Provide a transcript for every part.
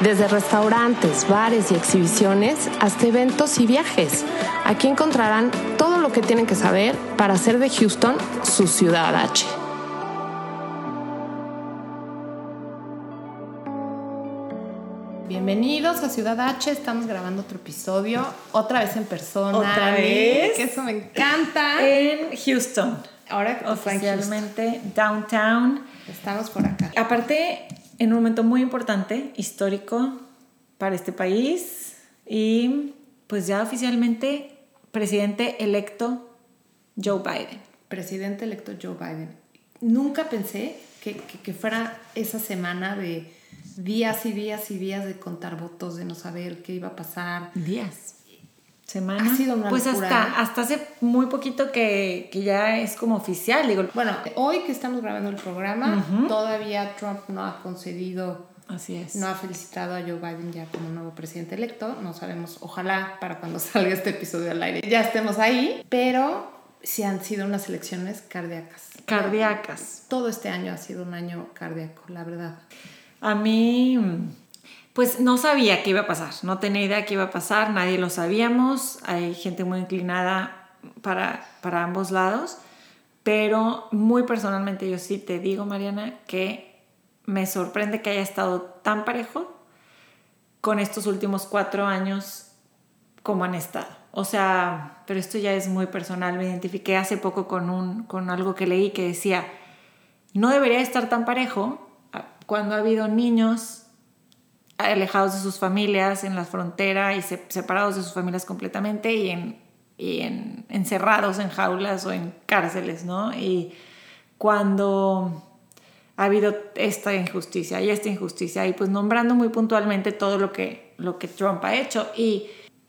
Desde restaurantes, bares y exhibiciones hasta eventos y viajes. Aquí encontrarán todo lo que tienen que saber para hacer de Houston su ciudad H. Bienvenidos a Ciudad H, estamos grabando otro episodio, otra vez en persona. Otra vez. Que eso me encanta. En Houston. Ahora Oficialmente downtown. Estamos por acá. Aparte, en un momento muy importante, histórico para este país y pues ya oficialmente presidente electo Joe Biden. Presidente electo Joe Biden. Nunca pensé que, que- que fuera esa semana de días y días y días de contar votos, de no saber qué iba a pasar. Días. Semana. Ha sido una pues locura. hasta, hasta hace muy poquito que, que ya es como oficial. Digo, Bueno, hoy que estamos grabando el programa, todavía Trump no ha concedido, así es. no ha felicitado a Joe Biden ya como nuevo presidente electo. No sabemos, ojalá para cuando salga este episodio al aire ya estemos ahí, pero sí han sido unas elecciones cardíacas. Cardíacas. Todo este año ha sido un año cardíaco, la verdad. A mí, pues no sabía qué iba a pasar, no tenía idea qué iba a pasar, nadie lo sabíamos, hay gente muy inclinada para, para ambos lados, pero muy personalmente yo sí te digo, Mariana, que me sorprende que haya estado tan parejo con estos últimos cuatro años como han estado. O sea, pero esto ya es muy personal, me identifiqué hace poco con, un, con algo que leí que decía, no debería estar tan parejo ah, cuando ha habido niños alejados de sus familias en la frontera y se- separados de sus familias completamente y, en, y en- encerrados en jaulas o en cárceles, ¿no? Y cuando ha habido esta injusticia y esta injusticia y pues nombrando muy puntualmente todo lo que, lo que Trump ha hecho y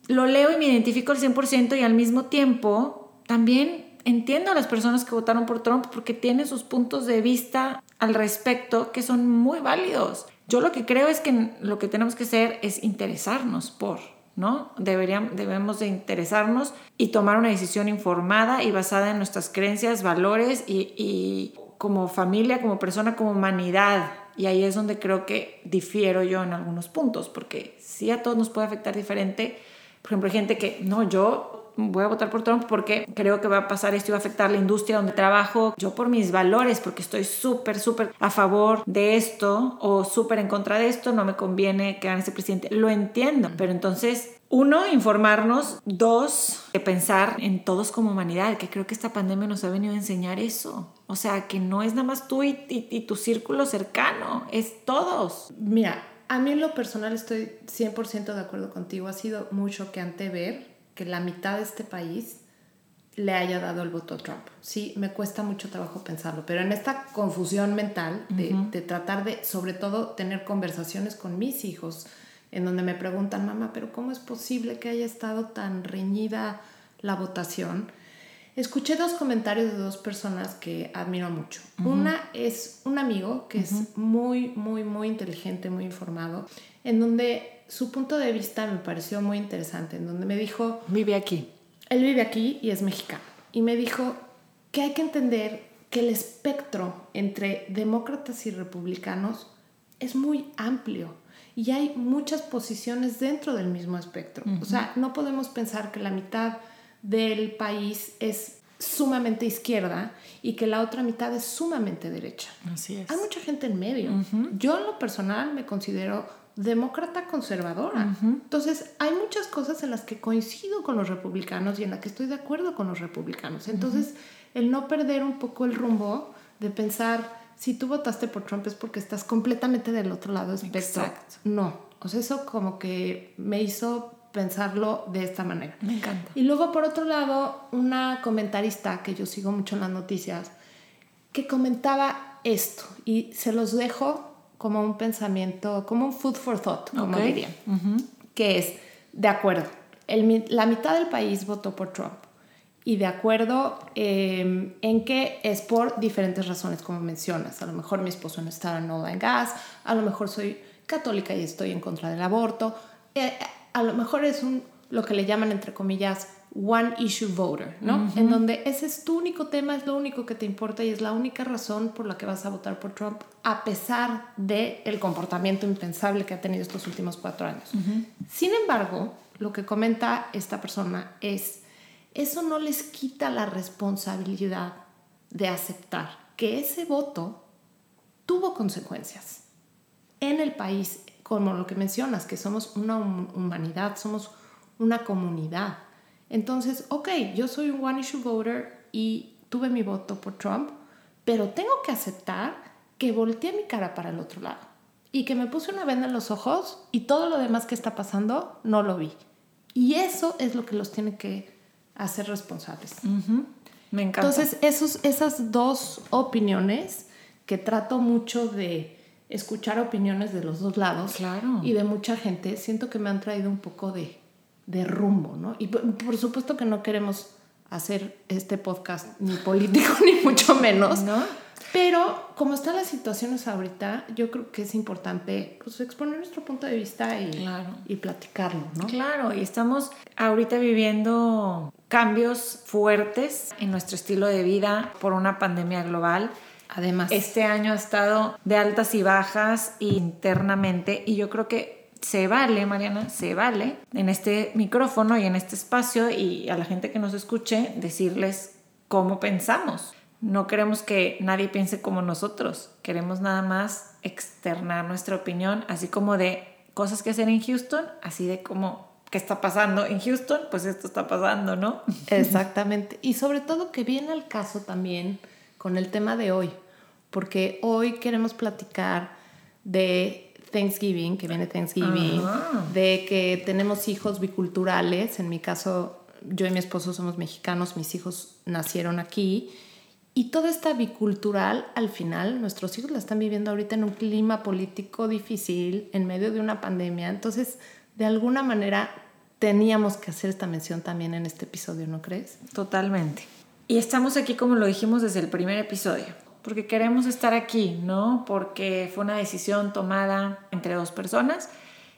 lo leo y me identifico al 100% y al mismo tiempo también entiendo a las personas que votaron por Trump porque tiene sus puntos de vista al respecto que son muy válidos. Yo lo que creo es que lo que tenemos que hacer es interesarnos por, ¿no? Deberíamos, debemos de interesarnos y tomar una decisión informada y basada en nuestras creencias, valores y, y como familia, como persona, como humanidad. Y ahí es donde creo que difiero yo en algunos puntos, porque sí a todos nos puede afectar diferente. Por ejemplo, hay gente que, no, yo voy a votar por Trump porque creo que va a pasar esto y va a afectar la industria donde trabajo. Yo por mis valores, porque estoy súper, súper a favor de esto o súper en contra de esto, no me conviene que gane ese presidente. Lo entiendo, pero entonces... Uno, informarnos. Dos, que pensar en todos como humanidad, que creo que esta pandemia nos ha venido a enseñar eso. O sea, que no es nada más tú y, y- y tu círculo cercano, es todos. Mira, a mí en lo personal estoy 100% de acuerdo contigo. Ha sido muy choqueante ver que la mitad de este país le haya dado el voto a Trump. Sí, me cuesta mucho trabajo pensarlo, pero en esta confusión mental de, de tratar de, sobre todo, tener conversaciones con mis hijos, en donde me preguntan, mamá, pero ¿cómo es posible que haya estado tan reñida la votación? Escuché dos comentarios de dos personas que admiro mucho. Una es un amigo que es muy, muy, muy inteligente, muy informado, en donde su punto de vista me pareció muy interesante, en donde me dijo, Vive aquí. él vive aquí y es mexicano, y me dijo que hay que entender que el espectro entre demócratas y republicanos es muy amplio y hay muchas posiciones dentro del mismo espectro. O sea, no podemos pensar que la mitad del país es sumamente izquierda y que la otra mitad es sumamente derecha. Así es. Hay mucha gente en medio. Yo en lo personal me considero demócrata conservadora. Entonces, hay muchas cosas en las que coincido con los republicanos y en las que estoy de acuerdo con los republicanos. Entonces, el no perder un poco el rumbo de pensar, si tú votaste por Trump es porque estás completamente del otro lado del espectro. Exacto. No. O sea, eso como que me hizo pensarlo de esta manera. Me encanta. Y luego, por otro lado, una comentarista que yo sigo mucho en las noticias, que comentaba esto, y se los dejo como un pensamiento, como un food for thought, como Ok. dirían, que es, de acuerdo, el, la mitad del país votó por Trump. Y de acuerdo em, en que es por diferentes razones, como mencionas. A lo mejor mi esposo no estaba en en gas, a lo mejor soy católica y estoy en contra del aborto. Eh, a lo mejor es un, lo que le llaman, entre comillas, one issue voter, ¿no? En donde ese es tu único tema, es lo único que te importa y es la única razón por la que vas a votar por Trump, a pesar de el comportamiento impensable que ha tenido estos últimos cuatro años. Sin embargo, lo que comenta esta persona es, eso no les quita la responsabilidad de aceptar que ese voto tuvo consecuencias en el país, como lo que mencionas, que somos una humanidad, somos una comunidad. Entonces, ok, yo soy un one issue voter y tuve mi voto por Trump, pero tengo que aceptar que volteé mi cara para el otro lado y que me puse una venda en los ojos y todo lo demás que está pasando no lo vi. Y eso es lo que los tiene que hacer responsables. Me encanta. Entonces, esos, esas dos opiniones que trato mucho de escuchar opiniones de los dos lados claro. y de mucha gente, siento que me han traído un poco de, de rumbo, ¿no? Y por, supuesto que no queremos hacer este podcast ni político ni mucho menos, ¿no? Pero como están las situaciones ahorita, yo creo que es importante pues, exponer nuestro punto de vista y, y platicarlo, ¿no? Claro, y estamos ahorita viviendo cambios fuertes en nuestro estilo de vida por una pandemia global. Además, este año ha estado de altas y bajas internamente y yo creo que se vale, Mariana, se vale en este micrófono y en este espacio y a la gente que nos escuche decirles cómo pensamos. No queremos que nadie piense como nosotros, queremos nada más externar nuestra opinión, así como de cosas que hacer en Houston, así de como qué está pasando en Houston, pues esto está pasando, ¿no? Exactamente. Y sobre todo que viene al caso también con el tema de hoy, porque hoy queremos platicar de Thanksgiving, que viene Thanksgiving, de que tenemos hijos biculturales. En mi caso, yo y mi esposo somos mexicanos, mis hijos nacieron aquí. Y toda esta bicultural, al final, nuestros hijos la están viviendo ahorita en un clima político difícil, en medio de una pandemia. Entonces, de alguna manera, teníamos que hacer esta mención también en este episodio, ¿no crees? Totalmente. Y estamos aquí, como lo dijimos desde el primer episodio porque queremos estar aquí, ¿no? Porque fue una decisión tomada entre dos personas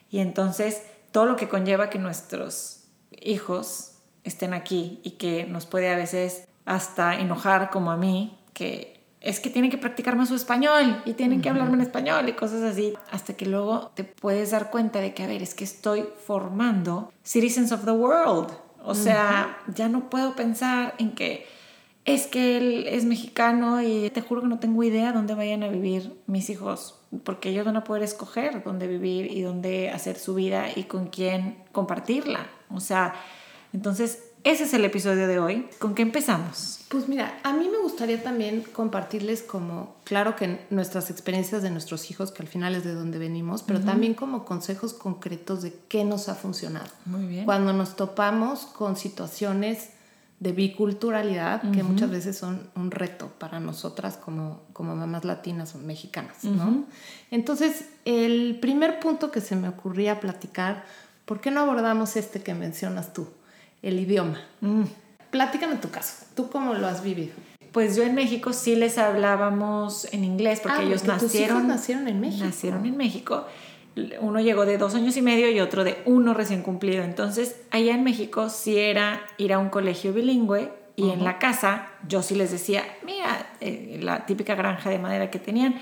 y entonces todo lo que conlleva que nuestros hijos estén aquí y que nos puede a veces hasta enojar como a mí, que es que tienen que practicar más su español y tienen que hablarme en español y cosas así, hasta que luego te puedes dar cuenta de que, a ver, es que estoy formando citizens of the world. O sea, ya no puedo pensar en que es que él es mexicano y te juro que no tengo idea dónde vayan a vivir mis hijos, porque ellos van a poder escoger dónde vivir y dónde hacer su vida y con quién compartirla. O sea, entonces ese es el episodio de hoy. ¿Con qué empezamos? Pues mira, a mí me gustaría también compartirles como, claro que nuestras experiencias de nuestros hijos, que al final es de donde venimos, pero también como consejos concretos de qué nos ha funcionado. Muy bien. Cuando nos topamos con situaciones de biculturalidad, que muchas veces son un reto para nosotras como, como mamás latinas o mexicanas, ¿no? Entonces, el primer punto que se me ocurría platicar, ¿por qué no abordamos este que mencionas tú, el idioma? Mm. Platícame tu caso, ¿tú cómo lo has vivido? Pues yo en México sí les hablábamos en inglés porque ah, ellos nacieron, nacieron en México. Nacieron en México uno llegó de dos años y medio y otro de uno recién cumplido. Entonces, allá en México sí era ir a un colegio bilingüe y en la casa yo sí les decía, mira, eh, la típica granja de madera que tenían,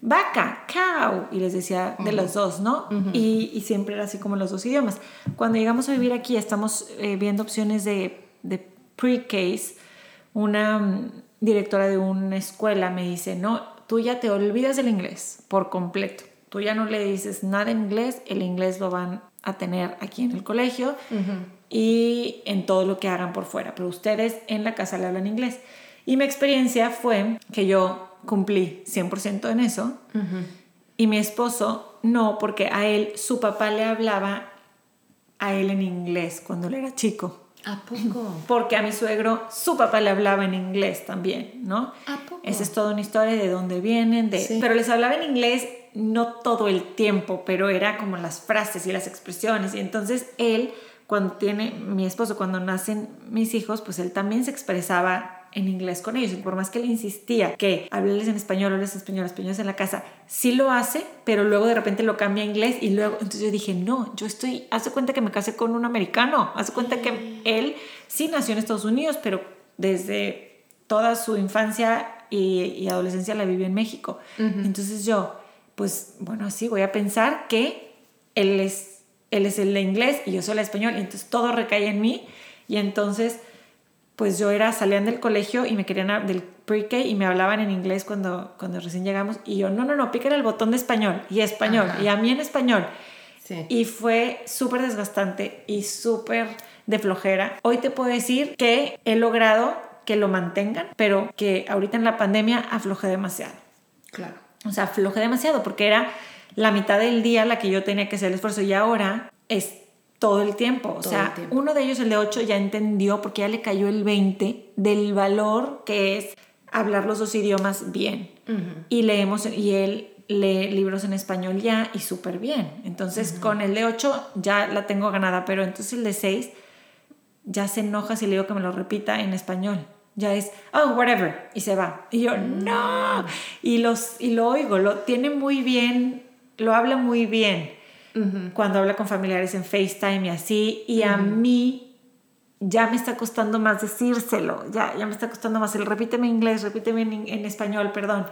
vaca, cow, y les decía de los dos, ¿no? y, siempre era así como los dos idiomas. Cuando llegamos a vivir aquí, estamos eh, viendo opciones de, de pre-case. Una mm, directora de una escuela me dice, no, tú ya te olvidas del inglés por completo Tú ya no le dices nada en inglés, el inglés lo van a tener aquí en el colegio y en todo lo que hagan por fuera, pero ustedes en la casa le hablan inglés. Y mi experiencia fue que yo cumplí 100% en eso y mi esposo no, porque a él su papá le hablaba a él en inglés cuando él era chico. ¿A poco? Porque a mi suegro su papá le hablaba en inglés también, ¿no? ¿A poco? Esa es toda una historia de dónde vienen, de... Pero les hablaba en inglés no todo el tiempo, pero era como las frases y las expresiones. Y entonces él, cuando tiene mi esposo, cuando nacen mis hijos, pues él también se expresaba en inglés con ellos. Y por más que él insistía que hablarles en español, hablarles en español, español en la casa, sí lo hace, pero luego de repente lo cambia a inglés y luego, entonces yo dije, no, yo estoy, hace cuenta que me casé con un americano, hace cuenta que él sí nació en Estados Unidos, pero desde toda su infancia y, adolescencia la vivió en México. Entonces yo, pues bueno, sí, voy a pensar que él es, él es el de inglés y yo soy el español, y entonces todo recae en mí y entonces pues yo era, salían del colegio y me querían, del pre-K y me hablaban en inglés cuando, cuando recién llegamos y yo, no, no, no, pícale el botón de español y español y a mí en español. Y fue súper desgastante y súper de flojera. Hoy te puedo decir que he logrado que lo mantengan, pero que ahorita en la pandemia aflojé demasiado. Claro. O sea, aflojé demasiado porque era la mitad del día la que yo tenía que hacer el esfuerzo y ahora es todo el tiempo. O sea, uno de ellos, el de 8, ya entendió porque ya le cayó el 20 del valor que es hablar los dos idiomas bien. Y leemos, y él lee libros en español ya y súper bien. Entonces, con el de 8 ya la tengo ganada, pero entonces el de 6 ya se enoja si le digo que me lo repita en español. Ya es, oh, whatever, y se va. Y yo, no. Y, los, y lo oigo, lo tiene muy bien, lo habla muy bien cuando habla con familiares en FaceTime y así, y a mí ya me está costando más decírselo, ya, ya me está costando más el repíteme en inglés, repíteme en, español, perdón.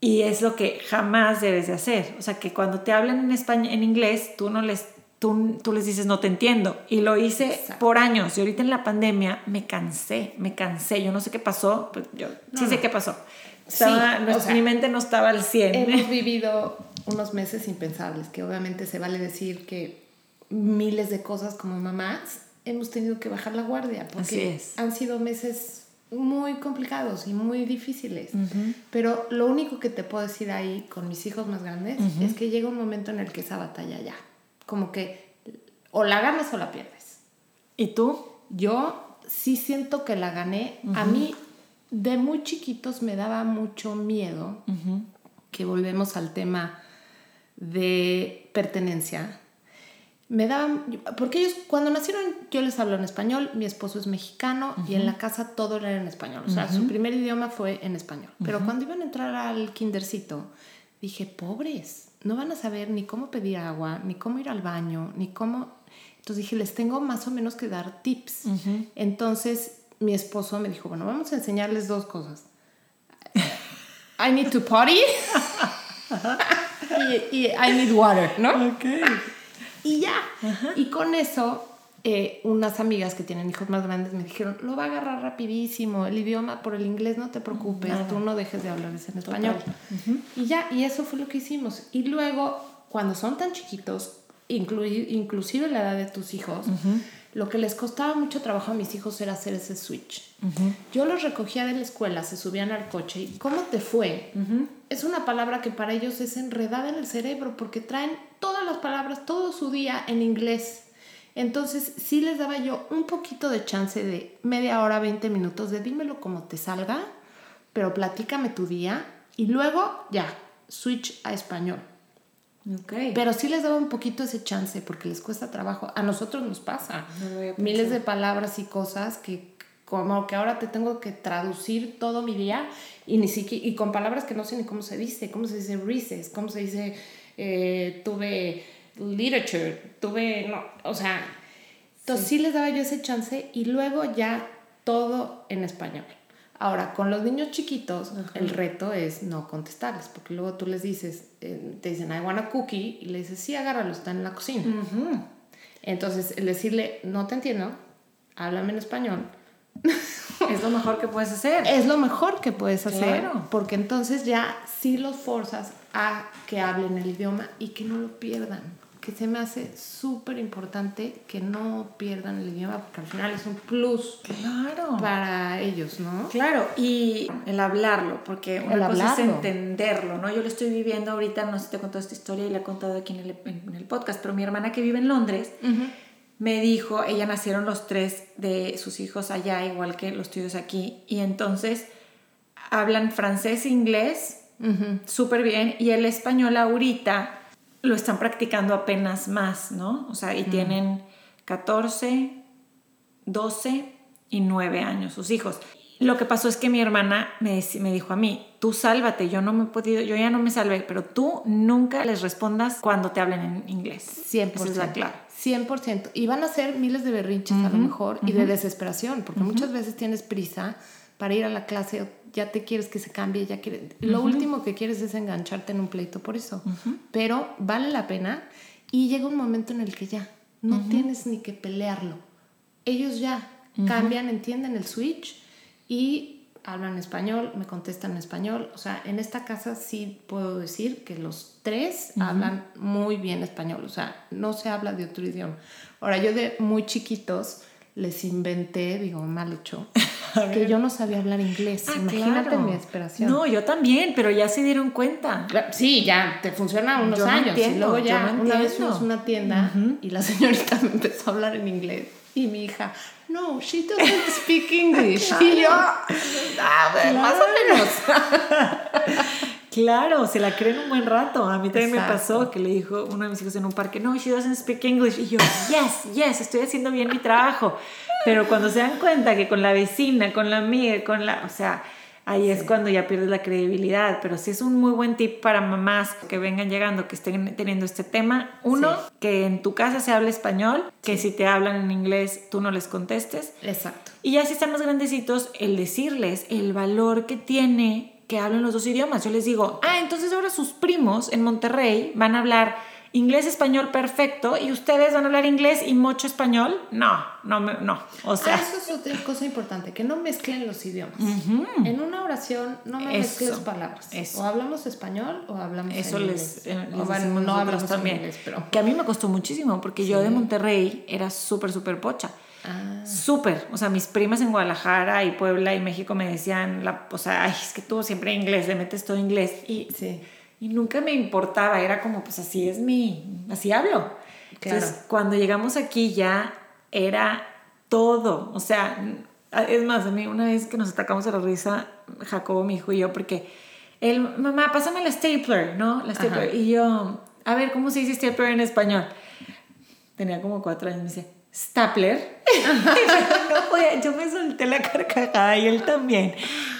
Y es lo que jamás debes de hacer. O sea, que cuando te hablan en, español, en inglés, tú no les Tú, tú, les dices, no te entiendo. Y lo hice por años. Y ahorita en la pandemia me cansé, me cansé. Yo no sé qué pasó, pero yo sí sé qué pasó. Estaba, mi mente no estaba al 100. Hemos vivido unos meses impensables, que obviamente se vale decir que miles de cosas como mamás hemos tenido que bajar la guardia porque han sido meses muy complicados y muy difíciles. Pero lo único que te puedo decir ahí con mis hijos más grandes es que llega un momento en el que esa batalla ya, como que o la ganas o la pierdes. ¿Y tú? Yo sí siento que la gané. A mí de muy chiquitos me daba mucho miedo, que volvemos al tema de pertenencia. Me daban, porque ellos cuando nacieron yo les hablo en español, mi esposo es mexicano y en la casa todo era en español, o sea, su primer idioma fue en español. Pero cuando iban a entrar al kindercito, dije, pobres, no van a saber ni cómo pedir agua, ni cómo ir al baño, ni cómo... Entonces dije, les tengo más o menos que dar tips. Entonces mi esposo me dijo, bueno, vamos a enseñarles dos cosas. I need to potty. y, I need water, ¿no? Ok. Y ya. Y con eso, eh, unas amigas que tienen hijos más grandes me dijeron, lo va a agarrar rapidísimo, el idioma por el inglés no te preocupes, tú no dejes de hablarles en español. Y ya, y eso fue lo que hicimos. Y luego, cuando son tan chiquitos, inclusive la edad de tus hijos, lo que les costaba mucho trabajo a mis hijos era hacer ese switch. Yo los recogía de la escuela, se subían al coche y ¿cómo te fue? Es una palabra que para ellos es enredada en el cerebro porque traen todas las palabras todo su día en inglés. Entonces sí les daba yo un poquito de chance de media hora, 20 minutos de dímelo como te salga, pero platícame tu día y luego ya, switch a español. Pero sí les daba un poquito ese chance porque les cuesta trabajo. A nosotros nos pasa. Miles de palabras y cosas que como que ahora te tengo que traducir todo mi día y ni siquiera y con palabras que no sé ni cómo se dice, cómo se dice recess, cómo se dice eh, tuve literature, tuve no, o sea, entonces sí les daba yo ese chance y luego ya todo en español. Ahora, con los niños chiquitos, el reto es no contestarles, porque luego tú les dices, eh, te dicen, I want a cookie, y le dices, sí, agárralo, está en la cocina. Entonces, el decirle, no te entiendo, háblame en español. es lo mejor que puedes hacer. Es lo mejor que puedes hacer, porque entonces ya sí los forzas a que hablen el idioma y que no lo pierdan que se me hace súper importante que no pierdan el idioma, porque al final es un plus claro. para ellos, ¿no? Claro, y el hablarlo, porque una cosa es entenderlo, ¿no? Yo lo estoy viviendo ahorita, no sé si te he contado esta historia y la he contado aquí en el, en el podcast, pero mi hermana que vive en Londres me dijo, ella nacieron los tres de sus hijos allá, igual que los tuyos aquí, y entonces hablan francés e inglés súper bien, y el español ahorita lo están practicando apenas más, ¿no? O sea, y tienen 14, 12 y 9 años, sus hijos. Lo que pasó es que mi hermana me, me dijo a mí, tú sálvate, yo no me he podido, yo ya no me salvé, pero tú nunca les respondas cuando te hablen en inglés. 100%. Esa es la clave. 100%. Y van a ser miles de berrinches a lo mejor y de desesperación, porque muchas veces tienes prisa para ir a la clase, ya te quieres que se cambie, ya quieres... Lo último que quieres es engancharte en un pleito por eso. Pero vale la pena y llega un momento en el que ya no tienes ni que pelearlo. Ellos ya cambian, entienden el switch y hablan español, me contestan en español. O sea, en esta casa sí puedo decir que los tres hablan muy bien español. O sea, no se habla de otro idioma. Ahora, yo de muy chiquitos les inventé, digo, mal hecho, que yo no sabía hablar inglés. Ah, Imagínate claro. mi desesperación. No, yo también, pero ya se dieron cuenta. Sí, ya te funciona unos Yo años. entiendo, y luego ya, no una vez fuimos a una tienda y la señorita me empezó a hablar en inglés. Y mi hija, no, she doesn't speak English. Y yo, "Ah, bueno, más o menos. Claro, se la creen un buen rato. A mí también me pasó que le dijo uno de mis hijos en un parque, no, she doesn't speak English. Y yo, yes, yes, estoy haciendo bien mi trabajo. Pero cuando se dan cuenta que con la vecina, con la amiga, con la, o sea, ahí es cuando ya pierdes la credibilidad. Pero sí es un muy buen tip para mamás que vengan llegando, que estén teniendo este tema. Uno, Sí. que en tu casa se hable español, que si te hablan en inglés tú no les contestes. Exacto. Y ya si están más grandecitos, el decirles el valor que tiene que hablen los dos idiomas. Yo les digo, ah, entonces ahora sus primos en Monterrey van a hablar inglés, español perfecto y ustedes van a hablar inglés y mucho español. No, no, no. O sea, ah, eso es otra cosa importante, que no mezclen los idiomas. En una oración no me Eso, mezcles palabras. eso. O hablamos español o hablamos eso en les, inglés. eh, les o no hablamos también. en inglés, pero... Que a mí me costó muchísimo porque yo de Monterrey era súper, súper pocha. Ah, Súper, o sea, mis primas en Guadalajara y Puebla y México me decían, la, o sea, ay, es que tú siempre inglés, le metes todo inglés. Y, sí. y nunca me importaba, era como, pues así es mi, así hablo. Claro. Entonces, cuando llegamos aquí ya era todo, o sea, es más, a mí una vez que nos atacamos a la risa, Jacobo, mi hijo y yo, porque él, mamá, pásame la stapler, ¿no? La stapler. Ajá. Y yo, a ver, ¿cómo se dice stapler en español? Tenía como cuatro años, me dice, stapler. No podía, yo me solté la carcajada y él también.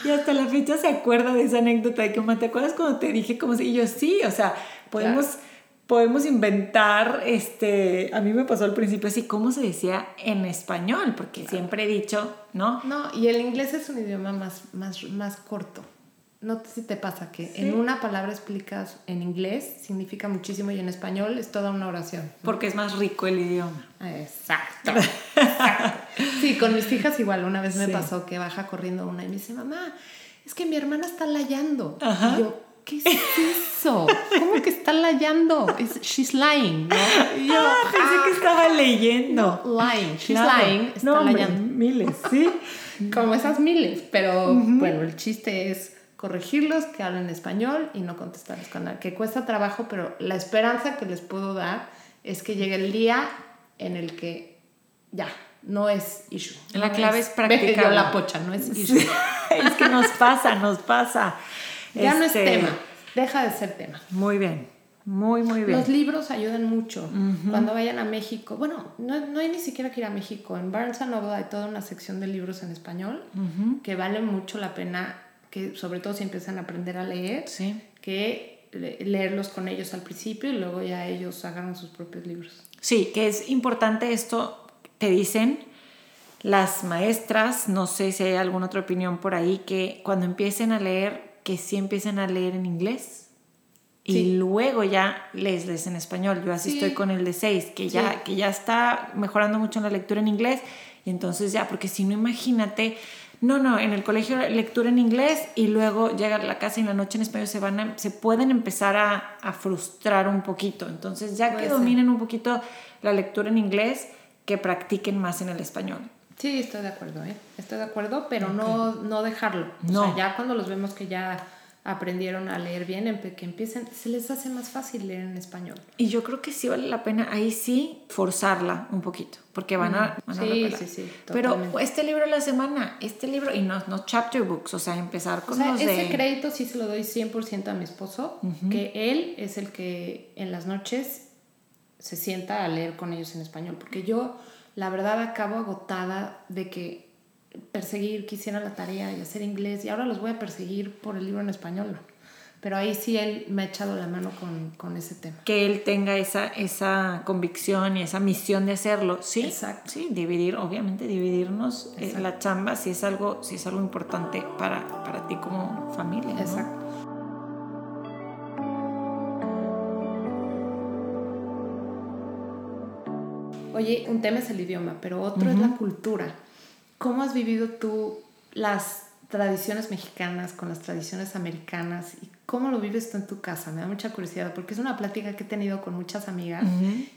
Y hasta la fecha se acuerda de esa anécdota de que, ¿te acuerdas cuando te dije cómo se? Y yo, sí, o sea, podemos, podemos inventar, este, a mí me pasó al principio así, ¿cómo se decía en español? Porque siempre he dicho, ¿no? No, y el inglés es un idioma más, más, más corto. No sé si te pasa que en una palabra explicas en inglés significa muchísimo y en español es toda una oración. Porque es más rico el idioma. Exacto. Exacto. Sí, con mis hijas igual. Una vez me Sí. pasó que baja corriendo una y me dice, mamá, es que mi hermana está layando. Ajá. Y yo, ¿qué es eso? ¿Cómo que está layando? Es- she's lying, ¿no? Y yo, Ah, pensé que estaba leyendo. lying. She's Claro. lying. Está no, hombre, layando. miles, ¿sí? Como esas miles. Pero bueno, el chiste es corregirlos, que hablen español y no contestarles con nada. Que cuesta trabajo, pero la esperanza que les puedo dar es que llegue el día en el que ya, no es issue. La No clave es practicarlo. Yo la pocha, no es issue. es que nos pasa, nos pasa. Ya no es Este, tema, deja de ser tema. Muy bien, muy, muy bien. Los libros ayudan mucho. Cuando vayan a México, bueno, no, no hay ni siquiera que ir a México. En Barnes Noble hay toda una sección de libros en español que vale mucho la pena, que sobre todo si empiezan a aprender a leer, Sí. que le- leerlos con ellos al principio y luego ya ellos hagan sus propios libros. Sí, que es importante esto, te dicen las maestras, no sé si hay alguna otra opinión por ahí, que cuando empiecen a leer, que sí empiecen a leer en inglés. Y luego ya les lees en español. Yo así Sí. estoy con el de 6, que, ya, Sí. que ya está mejorando mucho en la lectura en inglés. Y entonces ya, porque si no, imagínate, no, no, en el colegio lectura en inglés y luego llegar a la casa y en la noche en español se, van a- se pueden empezar a, a frustrar un poquito. Entonces ya Puede que ser. dominen un poquito la lectura en inglés, que practiquen más en el español. Sí, estoy de acuerdo, ¿eh? Estoy de acuerdo, pero no, no dejarlo. O No. sea, ya cuando los vemos que ya aprendieron a leer bien, que empiecen, se les hace más fácil leer en español. Y yo creo que sí vale la pena ahí sí forzarla un poquito, porque van a, van a Sí, sí, sí, Pero este libro de la semana, este libro, y no, no chapter books, o sea, empezar O con sea, los ese de... crédito sí se lo doy 100% a mi esposo, que él es el que en las noches se sienta a leer con ellos en español, porque yo la verdad acabo agotada de que perseguir, que hiciera la tarea y hacer inglés, y ahora los voy a perseguir por el libro en español. Pero ahí sí él me ha echado la mano con, con ese tema. Que él tenga esa, esa convicción y esa misión de hacerlo, sí. Exacto. Sí, dividir, obviamente, dividirnos eh, la chamba si es algo, si es algo importante para, para ti como familia. ¿no? Exacto. Oye, un tema es el idioma, pero otro es la cultura. ¿Cómo has vivido tú las tradiciones mexicanas con las tradiciones americanas y cómo lo vives tú en tu casa? Me da mucha curiosidad porque es una plática que he tenido con muchas amigas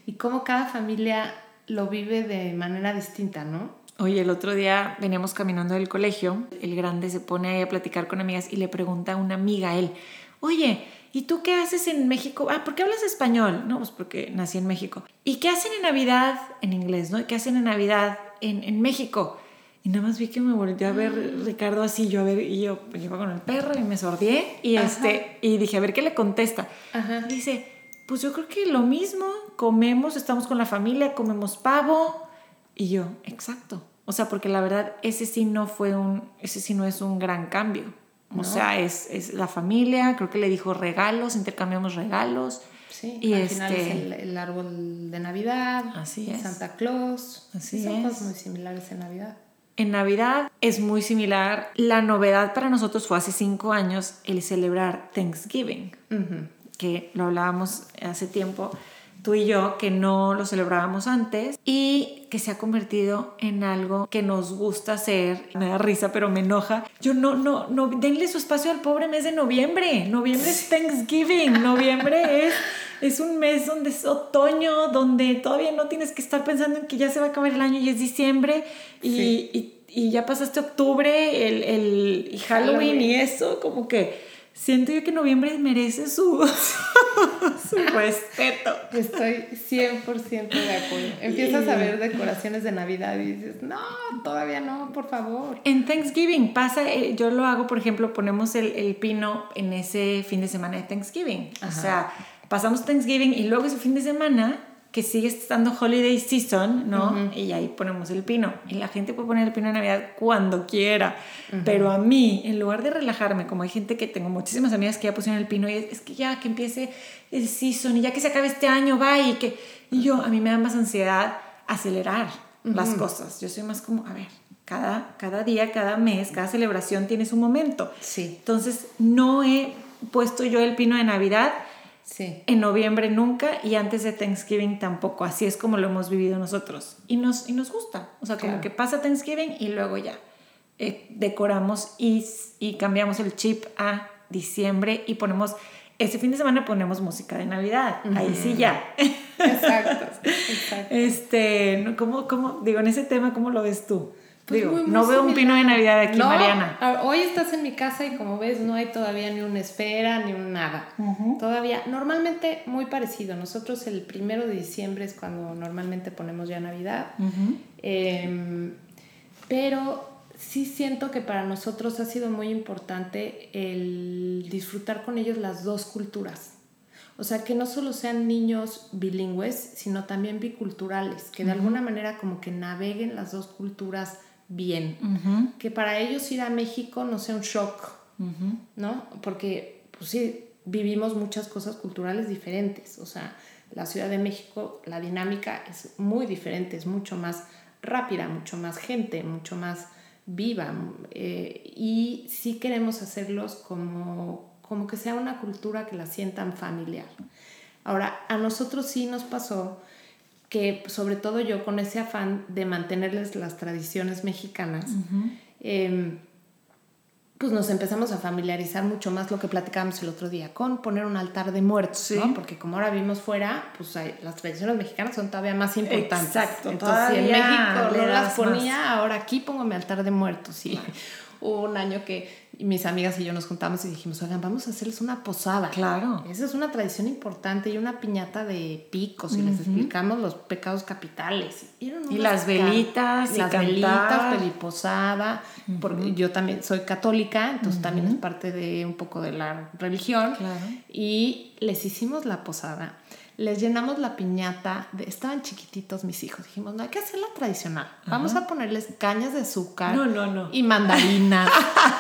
y cómo cada familia lo vive de manera distinta, ¿no? Oye, el otro día veníamos caminando del colegio, el grande se pone ahí a platicar con amigas y le pregunta a una amiga a él, oye, ¿y tú qué haces en México? Ah, ¿por qué hablas español? No, pues porque nací en México. ¿Y qué hacen en Navidad? En inglés, ¿no? ¿Y qué hacen en Navidad en, en México? Y nada más vi que me volteó a ver Ricardo así, yo a ver, y yo pues, iba con el perro y me sordié y, este, y dije, a ver qué le contesta. Ajá. Dice, pues yo creo que lo mismo, comemos, estamos con la familia, comemos pavo. Y yo, exacto. O sea, porque la verdad, ese sí no fue un, ese sí no es un gran cambio. O No. sea, es, es la familia, creo que le dijo regalos, intercambiamos regalos. Sí, Y al final este- es el, el árbol de Navidad, Así es. Santa Claus. Así Son es. cosas muy similares en Navidad. En Navidad es muy similar. La novedad para nosotros fue hace cinco años el celebrar Thanksgiving. Que lo hablábamos hace tiempo, tú y yo, que no lo celebrábamos antes y que se ha convertido en algo que nos gusta hacer. Me da risa, pero me enoja. Yo no, no, no, denle su espacio al pobre mes de noviembre. Noviembre es Thanksgiving, noviembre es... Es un mes donde es otoño, donde todavía no tienes que estar pensando en que ya se va a acabar el año y es diciembre y, Sí. y, y ya pasaste octubre, el, el y Halloween, Halloween. y eso, como que siento yo que noviembre merece su, su respeto. Estoy 100% de acuerdo. Empiezas a ver decoraciones de Navidad y dices, no, todavía no, por favor. En Thanksgiving pasa, eh, yo lo hago, por ejemplo, ponemos el, el pino en ese fin de semana de Thanksgiving. O sea, pasamos Thanksgiving y luego ese fin de semana que sigue estando holiday season, ¿no? Y ahí ponemos el pino. Y la gente puede poner el pino de Navidad cuando quiera. Pero a mí, en lugar de relajarme, como hay gente que tengo muchísimas amigas que ya pusieron el pino y es, es que ya que empiece el season y ya que se acabe este año, va y que... Y yo, a mí me da más ansiedad acelerar las cosas. Yo soy más como, a ver, cada, cada día, cada mes, cada celebración tiene su momento. Sí, Entonces, no he puesto yo el pino de Navidad sí. en noviembre nunca y antes de Thanksgiving tampoco. Así es como lo hemos vivido nosotros. Y nos, y nos gusta. O sea, como Claro. que pasa Thanksgiving y luego ya eh, decoramos y, y cambiamos el chip a diciembre y ponemos... Ese fin de semana ponemos música de Navidad. Ahí sí ya. Exacto, exacto. Este. ¿cómo, cómo, digo, en ese tema, ¿cómo lo ves tú? Pues digo, muy, muy no veo un pino de. Navidad aquí, No, Mariana. Hoy estás en mi casa y como ves no hay todavía ni una esfera ni un nada. Todavía, normalmente muy parecido. Nosotros el primero de diciembre es cuando normalmente ponemos ya Navidad. Em, pero sí siento que para nosotros ha sido muy importante el disfrutar con ellos las dos culturas. O sea, que no solo sean niños bilingües, sino también biculturales, que de alguna manera como que naveguen las dos culturas bien. Que para ellos ir a México no sea un shock. ¿no? Porque, pues sí, vivimos muchas cosas culturales diferentes. O sea, la Ciudad de México, la dinámica es muy diferente, es mucho más rápida, mucho más gente, mucho más viva. eh, y sí queremos hacerlos como, como que sea una cultura que la sientan familiar. Ahora, a nosotros sí nos pasó que, sobre todo yo, con ese afán de mantenerles las tradiciones mexicanas, em, pues nos empezamos a familiarizar mucho más lo que platicábamos el otro día con poner un altar de muertos, Sí. ¿no? Porque como ahora vimos fuera, pues hay- las tradiciones mexicanas son todavía más importantes. Exacto, Entonces, si en México no las ponía, ahora aquí pongo mi altar de muertos. Y hubo un año que mis amigas y yo nos juntamos y dijimos, oigan, vamos a hacerles una posada. Claro. Esa es una tradición importante y una piñata de picos y les explicamos los pecados capitales. Y, las velitas, y las velitas, peliposada, porque yo también soy católica, entonces también es parte de un poco de la religión. Claro. Y les hicimos la posada. Les llenamos la piñata, de, estaban chiquititos mis hijos, dijimos, no hay que hacerla tradicional, vamos a ponerles cañas de azúcar No, no, no. y mandarinas.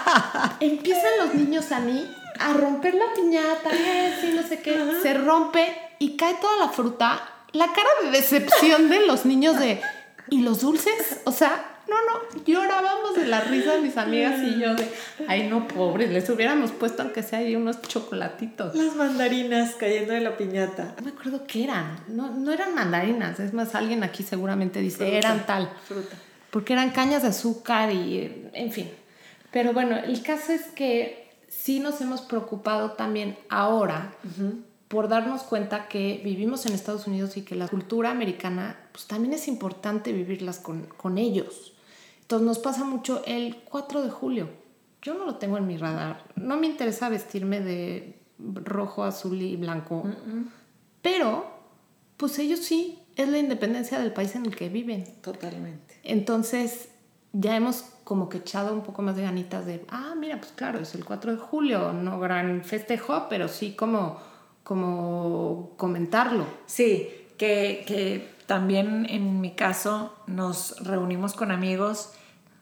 Empiezan los niños a mí a romper la piñata, eh, sí, no sé qué, se rompe y cae toda la fruta. La cara de decepción de los niños de, ¿y los dulces? O sea, no, no, llorábamos de la risa mis amigas y yo de, ay no, pobres, les hubiéramos puesto aunque sea ahí unos chocolatitos. Las mandarinas cayendo de la piñata. No me acuerdo qué eran, no, no eran mandarinas, es más, alguien aquí seguramente dice, Fruta. eran tal, Fruta. porque eran cañas de azúcar y, en fin. Pero bueno, el caso es que sí nos hemos preocupado también ahora por darnos cuenta que vivimos en Estados Unidos y que la cultura americana, pues también es importante vivirlas con, con ellos. Entonces nos pasa mucho el 4 de julio. Yo no lo tengo en mi radar. No me interesa vestirme de rojo, azul y blanco. Pero, pues ellos sí, es la independencia del país en el que viven. Totalmente. Entonces, ya hemos como que echado un poco más de ganitas de, ah, mira, pues claro, es el 4 de julio, no gran festejo, pero sí como, como comentarlo. Sí, que, que también en mi caso nos reunimos con amigos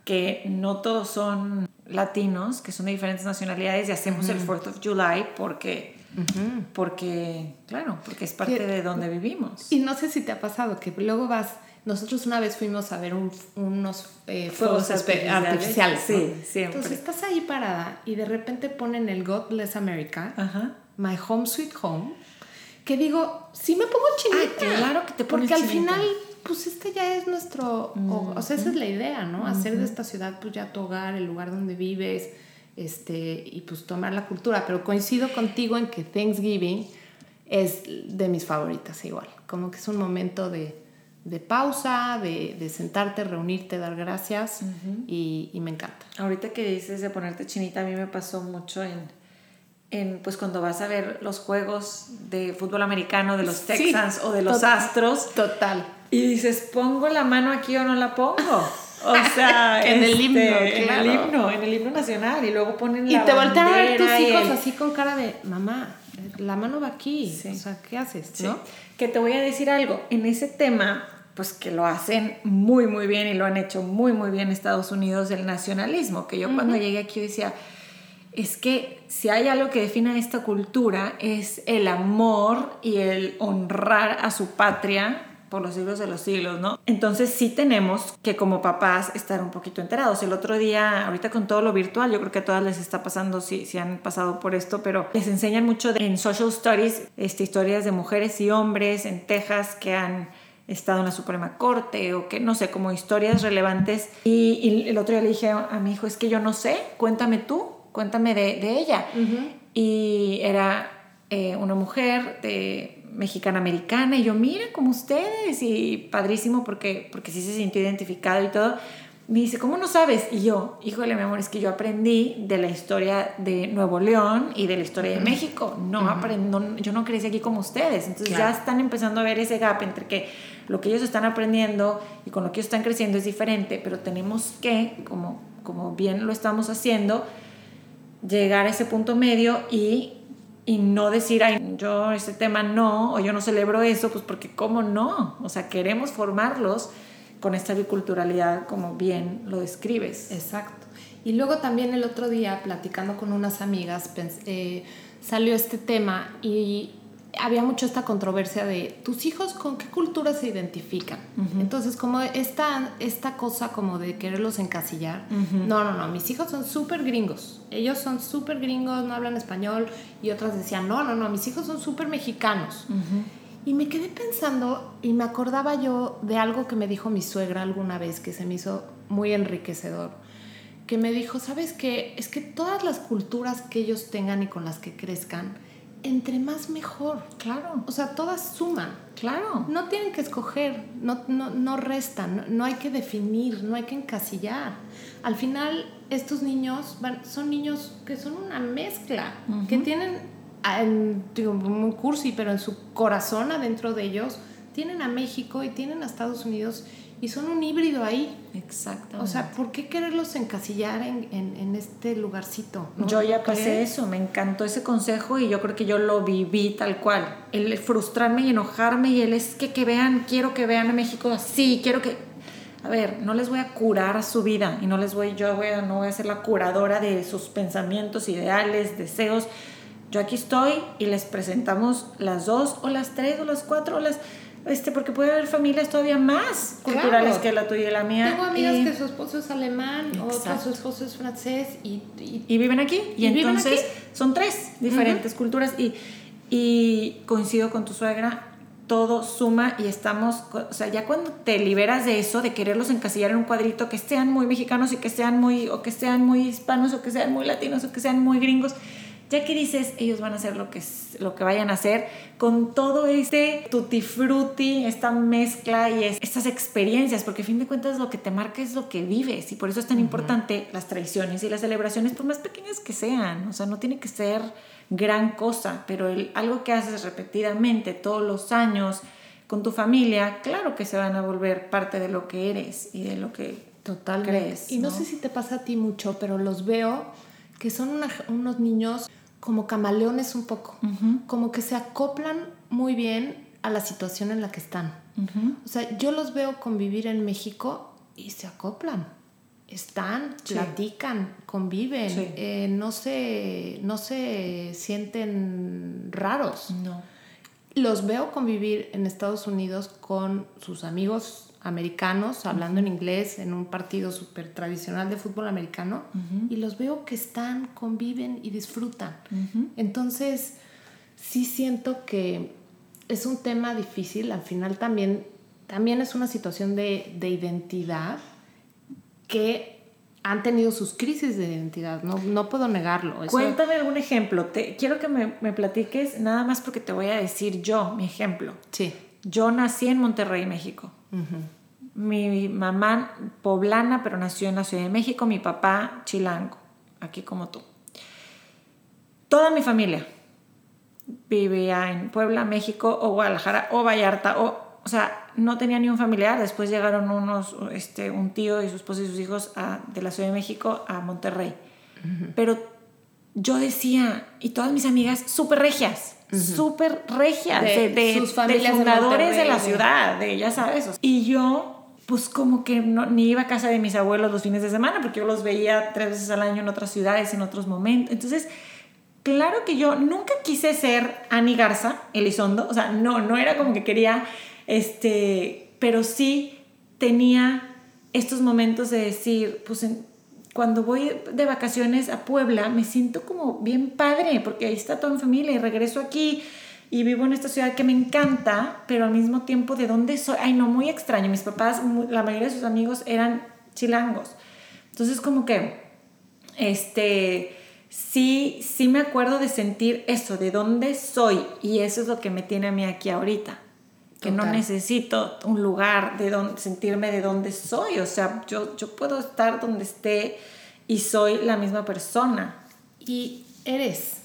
que no todos son latinos, que son de diferentes nacionalidades y hacemos el 4th of July porque, porque, claro, porque es parte de donde vivimos. Y no sé si te ha pasado que luego vas, nosotros una vez fuimos a ver un- unos eh, fuegos artificiales. Sí, siempre. Entonces estás ahí parada y de repente ponen el God Bless America. My Home Sweet Home, que digo, sí me pongo chinita. Ah, claro que te pones Porque al chinita. final, pues este ya es nuestro, o, o sea, esa es la idea, ¿no? Hacer de esta ciudad pues ya tu hogar, el lugar donde vives, este, y pues tomar la cultura. Pero coincido contigo en que Thanksgiving es de mis favoritas igual. Como que es un momento de, de pausa, de, de sentarte, reunirte, dar gracias y, y me encanta. Ahorita que dices de ponerte chinita, a mí me pasó mucho en, en pues cuando vas a ver los juegos de fútbol americano de los Sí, Texans o de los tot- Astros Total. Y dices, ¿pongo la mano aquí o no la pongo? O sea, En el himno, en claro. el himno, en el himno nacional y luego ponen Y la te voltean a ver tus y hijos el- así con cara de, mamá, la mano va aquí. Sí. O sea, ¿qué haces? Sí. ¿No? Que te voy a decir algo, en ese tema, pues que lo hacen muy, muy bien y lo han hecho muy, muy bien Estados Unidos, el nacionalismo, que yo cuando llegué aquí decía, es que si hay algo que define a esta cultura es el amor y el honrar a su patria por los siglos de los siglos, ¿no? Entonces sí tenemos que como papás estar un poquito enterados. El otro día, ahorita con todo lo virtual, yo creo que a todas les está pasando si, si han pasado por esto, pero les enseñan mucho de- en social studies, este, historias de mujeres y hombres en Texas que han estado en la Suprema Corte o que no sé, como historias relevantes. Y, y el otro día le dije a, mi hijo, es que yo no sé, cuéntame tú, cuéntame de, de ella. Y era eh, una mujer de mexicana americana y yo, mira, como ustedes, y padrísimo porque, porque sí se sintió identificado y todo. Me dice, ¿cómo no sabes? Y yo, híjole, mi amor, es que yo aprendí de la historia de Nuevo León y de la historia de México. No aprendo, yo no crecí aquí como ustedes. Entonces Claro. ya están empezando a ver ese gap entre que lo que ellos están aprendiendo y con lo que ellos están creciendo es diferente, pero tenemos que, como, como bien lo estamos haciendo, llegar a ese punto medio y, y no decir, ay, yo este tema no, o yo no celebro eso, pues porque cómo no, o sea, queremos formarlos con esta biculturalidad como bien lo describes. Exacto. Y luego también el otro día, platicando con unas amigas, pens- eh, salió este tema y había mucho esta controversia de tus hijos con qué cultura se identifican. Entonces, como esta, esta cosa como de quererlos encasillar. No, no, no, mis hijos son súper gringos. Ellos son súper gringos, no hablan español. Y otras decían, no, no, no, mis hijos son súper mexicanos. Y me quedé pensando y me acordaba yo de algo que me dijo mi suegra alguna vez que se me hizo muy enriquecedor. Que me dijo, ¿sabes qué? Es que todas las culturas que ellos tengan y con las que crezcan, entre más mejor. Claro, O sea, todas suman. claro. No tienen que escoger, no, no, no restan, no, no hay que definir, no hay que encasillar. Al final, estos niños van- son niños que son una mezcla, que tienen, ah, en, digo, muy cursi, pero en su corazón adentro de ellos, tienen a México y tienen a Estados Unidos y son un híbrido ahí. Exactamente. O sea, ¿por qué quererlos encasillar en, en, en este lugarcito? ¿no? Yo ya pasé eso, me encantó ese consejo y yo creo que yo lo viví tal cual. El frustrarme y enojarme y el es que, que vean, quiero que vean a México así, quiero que... A ver, no les voy a curar su vida y no les voy, yo voy a, no voy a ser la curadora de sus pensamientos, ideales, deseos. Yo aquí estoy y les presentamos las dos o las tres o las cuatro o las... Este, porque puede haber familias todavía más culturales Claro. que la tuya y la mía. Tengo amigas y- que su esposo es alemán, otra Exacto. su esposo es francés y, y- y viven aquí. Y, entonces aquí. son tres diferentes culturas y, y coincido con tu suegra, todo suma y estamos, o sea, ya cuando te liberas de eso, de quererlos encasillar en un cuadrito, que sean muy mexicanos y que sean muy, o que sean muy hispanos o que sean muy latinos o que sean muy gringos, ya que dices, ellos van a hacer lo que, lo que vayan a hacer, con todo este tutti frutti, esta mezcla y es- estas experiencias, porque a fin de cuentas lo que te marca es lo que vives y por eso es tan importante las tradiciones y las celebraciones, por más pequeñas que sean, o sea, no tiene que ser gran cosa, pero el, algo que haces repetidamente todos los años con tu familia, claro que se van a volver parte de lo que eres y de lo que Totalmente. crees. y no, sé si te pasa a ti mucho, pero los veo que son una- unos niños como camaleones un poco, como que se acoplan muy bien a la situación en la que están. O sea, yo los veo convivir en México y se acoplan. Están, Sí. platican, conviven, Sí. eh, no, se, no se sienten raros. No. Los veo convivir en Estados Unidos con sus amigos americanos, hablando en inglés, en un partido súper tradicional de fútbol americano, y los veo que están, conviven y disfrutan. Entonces, sí siento que es un tema difícil, al final también, también es una situación de, de identidad que han tenido sus crisis de identidad, no, no puedo negarlo. Eso- Cuéntame algún ejemplo. Te, quiero que me, me platiques nada más porque te voy a decir yo mi ejemplo. Sí. Yo nací en Monterrey, México. Mi mamá poblana, pero nació en la Ciudad de México. Mi papá chilango, aquí como tú. Toda mi familia vivía en Puebla, México, o Guadalajara, o Vallarta, o, o sea, no tenía ni un familiar. Después llegaron unos, este, un tío y su esposa y sus hijos a- de la Ciudad de México a Monterrey. Pero yo decía, y todas mis amigas, súper regias, súper regias, De de, de- sus de familias de fundadores de, la ciudad, de ya sabes. Y yo, pues como que no, ni iba a casa de mis abuelos los fines de semana, porque yo los veía tres veces al año en otras ciudades, en otros momentos. Entonces, claro que yo nunca quise ser Ani Garza, Elizondo, o sea, no, no era como que quería, este, pero sí tenía estos momentos de decir, pues cuando voy de vacaciones a Puebla me siento como bien padre, porque ahí está toda mi familia y regreso aquí y vivo en esta ciudad que me encanta, pero al mismo tiempo de dónde soy, ay no, muy extraño, mis papás, la mayoría de sus amigos eran chilangos, entonces como que, este, sí, sí me acuerdo de sentir eso, de dónde soy, y eso es lo que me tiene a mí aquí ahorita. Que no necesito un lugar de donde sentirme de dónde soy. O sea, yo, yo puedo estar donde esté y soy la misma persona. Y eres,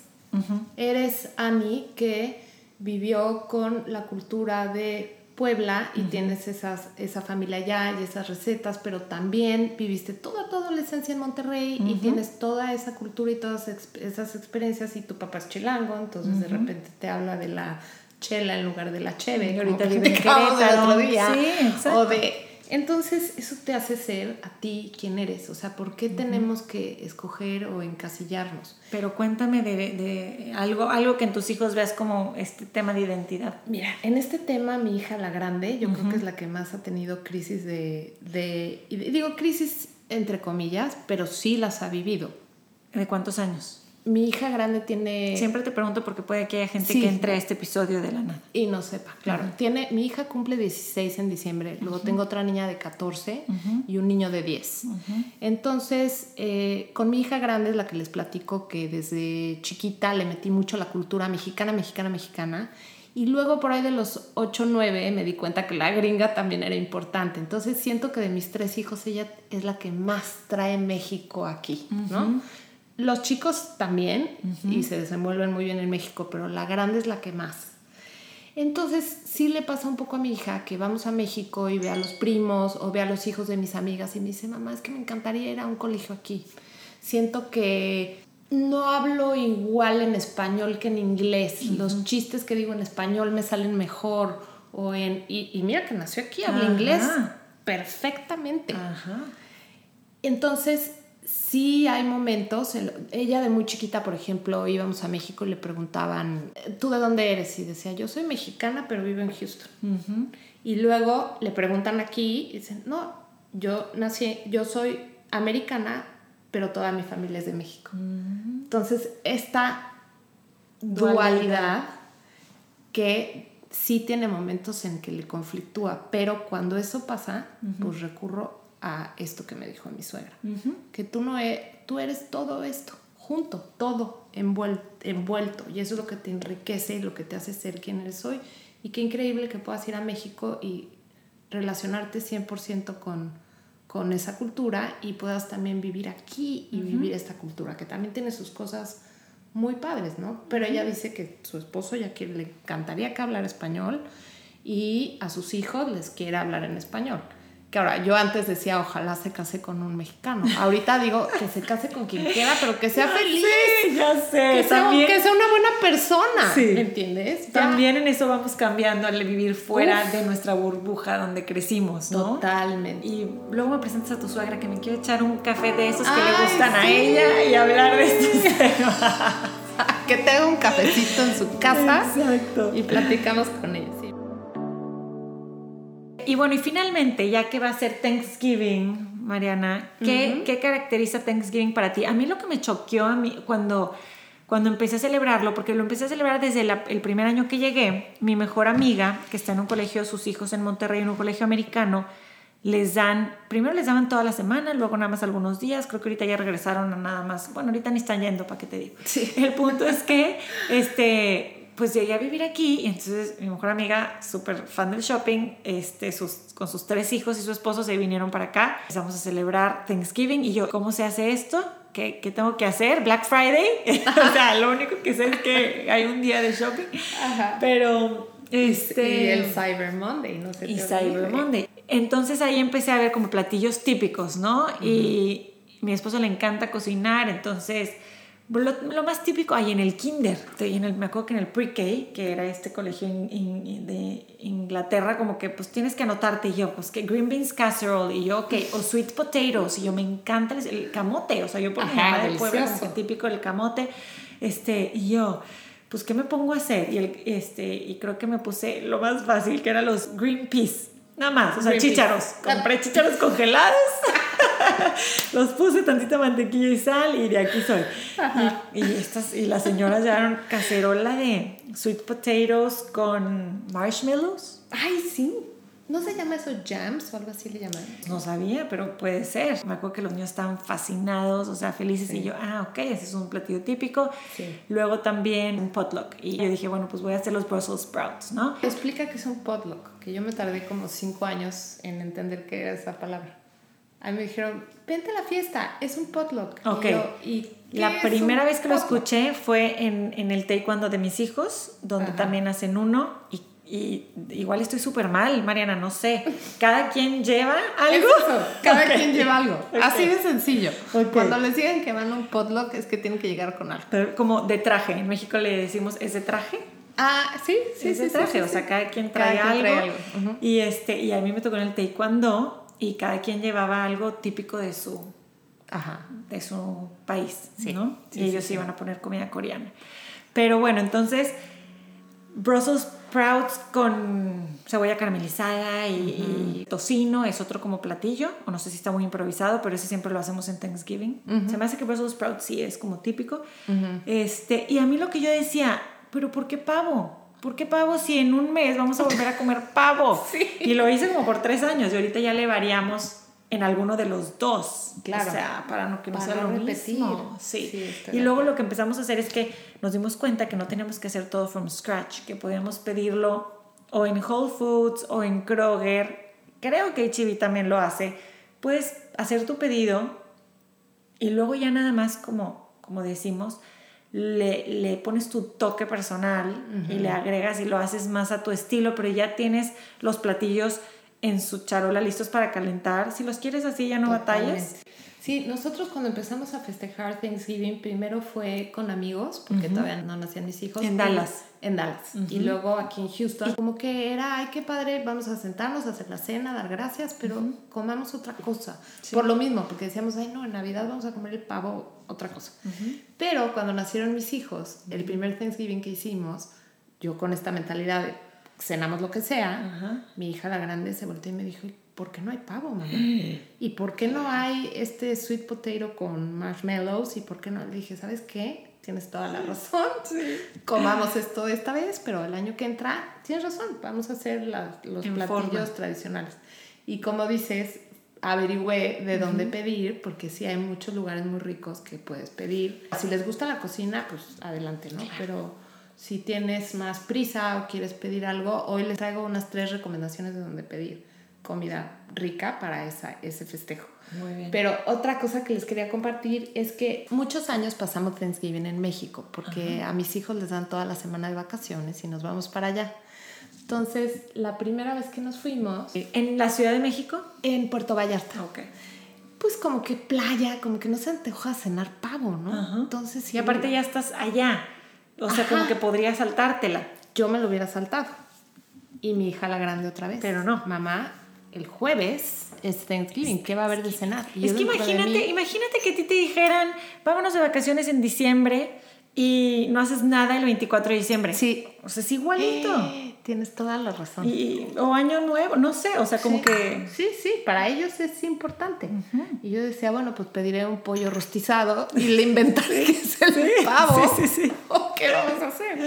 eres Ani que vivió con la cultura de Puebla y tienes esas, esa familia allá y esas recetas, pero también viviste toda tu adolescencia en Monterrey y tienes toda esa cultura y todas esas experiencias y tu papá es chilango, entonces de repente te habla de la chela en lugar de la cheve. Y ahorita vive en Querétaro. otro día. Sí, exacto. O de entonces, eso te hace ser a ti quien eres. O sea, ¿por qué tenemos que escoger o encasillarnos? Pero cuéntame de, de algo, algo que en tus hijos veas como este tema de identidad. Mira, en este tema, mi hija, la grande, yo creo que es la que más ha tenido crisis de, de. digo crisis entre comillas, pero sí las ha vivido. ¿De cuántos años? Mi hija grande tiene. Siempre te pregunto porque puede que haya gente Sí. que entre a este episodio de la nada. Y no sepa, claro. Tiene, mi hija cumple 16 en diciembre, luego tengo otra niña de 14 y un niño de 10. Entonces, eh, con mi hija grande es la que les platico que desde chiquita le metí mucho la cultura mexicana, mexicana, mexicana. Y luego por ahí de los 8, 9 me di cuenta que la gringa también era importante. Entonces siento que de mis tres hijos ella es la que más trae México aquí, ¿no? Los chicos también y se desenvuelven muy bien en México, pero la grande es la que más. Entonces, sí le pasa un poco a mi hija que vamos a México y ve a los primos o ve a los hijos de mis amigas y me dice, mamá, es que me encantaría ir a un colegio aquí. Siento que no hablo igual en español que en inglés. Los chistes que digo en español me salen mejor. O en, y, mira que nació aquí, habla inglés perfectamente. Entonces, sí hay momentos, ella de muy chiquita, por ejemplo, íbamos a México y le preguntaban, ¿tú de dónde eres? Y decía, yo soy mexicana, pero vivo en Houston. Y luego le preguntan aquí y dicen, no, yo nací, yo soy americana, pero toda mi familia es de México. Entonces, esta dualidad, que sí tiene momentos en que le conflictúa, pero cuando eso pasa, pues recurro a esto que me dijo mi suegra, que tú no e, tú eres todo esto, junto, todo envuelto, envuelto, y eso es lo que te enriquece y lo que te hace ser quien eres hoy, y qué increíble que puedas ir a México y relacionarte 100% con, con esa cultura y puedas también vivir aquí y vivir esta cultura, que también tiene sus cosas muy padres, ¿no? Pero ella dice que su esposo ya que le encantaría que hablara español y a sus hijos les quiere hablar en español que ahora yo antes decía ojalá se case con un mexicano. Ahorita digo que se case con quien quiera, pero que sea feliz. Sí, ya sé. Que sea, que sea una buena persona. Sí. ¿Entiendes? También en eso vamos cambiando al vivir fuera de nuestra burbuja donde crecimos, ¿no? Totalmente. Y luego me presentas a tu suegra que me quiere echar un café de esos que le gustan a ella y hablar de estos temas. que tenga un cafecito en su casa Exacto. y platicamos con ella. Y bueno, y finalmente, ya que va a ser Thanksgiving, Mariana, ¿qué, ¿qué caracteriza Thanksgiving para ti? A mí lo que me choqueó a mí cuando, cuando empecé a celebrarlo, porque lo empecé a celebrar desde el primer año que llegué, mi mejor amiga, que está en un colegio, sus hijos en Monterrey, en un colegio americano, les dan, primero les daban toda la semana, luego nada más algunos días, creo que ahorita ya regresaron a nada más, bueno, ahorita ni están yendo, ¿para qué te digo? Sí. El punto es que, este, pues llegué a vivir aquí y entonces mi mejor amiga, súper fan del shopping, este, sus, con sus tres hijos y su esposo se vinieron para acá. Empezamos a celebrar Thanksgiving y yo, ¿cómo se hace esto? ¿Qué, qué tengo que hacer? Black Friday. o sea, lo único que sé es que hay un día de shopping. Ajá. Pero... Este, y el Cyber Monday, no sé. Y Cyber Monday. Entonces ahí empecé a ver como platillos típicos, ¿no? Y mi esposo le encanta cocinar, entonces lo, más típico hay en el kinder, en el, me acuerdo que en el pre-K, que era este colegio de Inglaterra, como que pues tienes que anotarte y yo, pues que green beans casserole y yo, ok, o sweet potatoes y yo me encanta el, camote, o sea, yo por mi mamá del pueblo, como típico el camote, este, y yo, pues ¿qué me pongo a hacer? Y, el, este, y creo que me puse lo más fácil, que eran los green peas, nada más, o sea, chícharos, compré chícharos congelados. los puse tantita mantequilla y sal y de aquí soy. Y, estas, y las señoras llevaron cacerola de sweet potatoes con marshmallows. Ay, sí. ¿No se llama eso jams o algo así le llaman? No sabía, pero puede ser. Me acuerdo que los niños estaban fascinados, o sea, felices. Y yo, ah, ok, ese es un platillo típico. Luego también un potluck. Y yo dije, bueno, pues voy a hacer los Brussels sprouts, ¿no? Explica qué es un potluck, que yo me tardé como cinco años en entender qué era esa palabra. A mí me dijeron, vente a la fiesta, es un potluck. Ok. Y, la primera vez que lo escuché fue en, en, el taekwondo de mis hijos, donde también hacen uno y, y igual estoy súper mal, Mariana, no sé. Cada quien lleva algo. cada quien lleva algo. Así de sencillo. Cuando les digan que van a un potluck es que tienen que llegar con algo. Pero como de traje, en México le decimos, ¿es de traje? Ah, sí, sí, es de traje, o sea, cada quien trae algo. Y este, y a mí me tocó en el taekwondo y cada quien llevaba algo típico de su, De su país, ¿no? y ellos iban a poner comida coreana. Pero bueno, entonces, Brussels sprouts con cebolla caramelizada y, tocino es otro como platillo, o no sé si está muy improvisado, pero ese siempre lo hacemos en Thanksgiving. Se me hace que Brussels sprouts sí es como típico. este, y a mí lo que yo decía, pero ¿por qué pavo? ¿por qué pavo si en un mes vamos a volver a comer pavo? Y lo hice como por tres años y ahorita ya le variamos en alguno de los dos. Claro. O sea, para no que no sea lo mismo. Sí. y luego lo que empezamos a hacer es que nos dimos cuenta que no teníamos que hacer todo from scratch, que podíamos pedirlo o en Whole Foods o en Kroger. Creo que HB también lo hace. Puedes hacer tu pedido y luego ya nada más como, como decimos, le, le pones tu toque personal y le agregas y lo haces más a tu estilo, pero ya tienes los platillos en su charola listos para calentar. Si los quieres así, ya no batallas. Sí, nosotros cuando empezamos a festejar Thanksgiving, primero fue con amigos, porque todavía no nacían mis hijos. En Dallas. En Dallas. Y luego aquí en Houston. como que era, ay, qué padre, vamos a sentarnos, a hacer la cena, dar gracias, pero comamos otra cosa. Por lo mismo, porque decíamos, ay, no, en Navidad vamos a comer el pavo, otra cosa. Pero cuando nacieron mis hijos, el primer Thanksgiving que hicimos, yo con esta mentalidad de cenamos lo que sea, mi hija la grande se volteó y me dijo, ¿por qué no hay pavo, mamá? ¿Y por qué no hay este sweet potato con marshmallows? ¿Y por qué no? Le dije, ¿sabes qué? Tienes toda la razón. Comamos esto esta vez, pero el año que entra, tienes razón, vamos a hacer los platillos tradicionales. Y como dices, averigüé de dónde pedir, porque sí hay muchos lugares muy ricos que puedes pedir. Si les gusta la cocina, pues adelante, ¿no? Pero si tienes más prisa o quieres pedir algo, hoy les traigo unas tres recomendaciones de dónde pedir comida rica para esa, ese festejo. Muy bien. Pero otra cosa que les quería compartir es que muchos años pasamos Thanksgiving en México porque a mis hijos les dan toda la semana de vacaciones y nos vamos para allá. Entonces, la primera vez que nos fuimos... ¿En la Ciudad de México? En Puerto Vallarta. Ok. Pues como que playa, como que no se antoja cenar pavo, ¿no? Entonces sí. Y aparte ya estás allá. O sea, como que podría saltártela. Yo me lo hubiera saltado. Y mi hija la grande otra vez. Pero no. Mamá, el jueves es Thanksgiving, ¿qué va a haber de cenar? es que imagínate, imagínate que a ti te dijeran, vámonos de vacaciones en diciembre y no haces nada el 24 de diciembre. Sí. O sea, es igualito. Eh, tienes toda la razón. Y, o año nuevo, no sé, o sea, como que... Sí, sí, para ellos es importante. Y yo decía, bueno, pues pediré un pollo rostizado y le inventaré que es el pavo. Sí, sí, sí. ¿O qué vamos a hacer?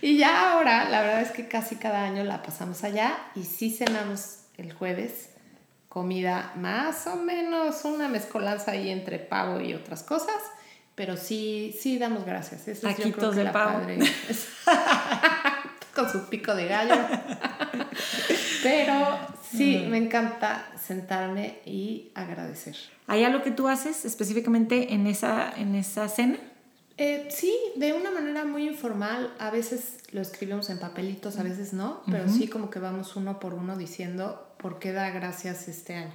Y ya ahora, la verdad es que casi cada año la pasamos allá y sí cenamos el jueves comida más o menos una mezcolanza ahí entre pavo y otras cosas, pero sí, sí damos gracias. Eso es, yo creo que la pavo. Padre. con su pico de gallo. pero sí, me encanta sentarme y agradecer. ¿Hay algo que tú haces específicamente en esa, en esa cena? Eh, sí, de una manera muy informal. A veces lo escribimos en papelitos, a veces no, pero sí como que vamos uno por uno diciendo por qué da gracias este año.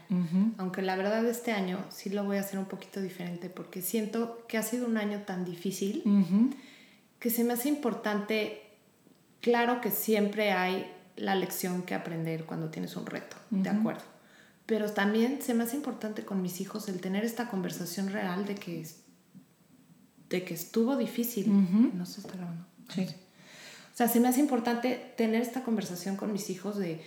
Aunque la verdad este año sí lo voy a hacer un poquito diferente porque siento que ha sido un año tan difícil que se me hace importante, claro que siempre hay la lección que aprender cuando tienes un reto, de acuerdo. Pero también se me hace importante con mis hijos el tener esta conversación real de que de que estuvo difícil. No se está grabando. Sí. O sea, se me hace importante tener esta conversación con mis hijos de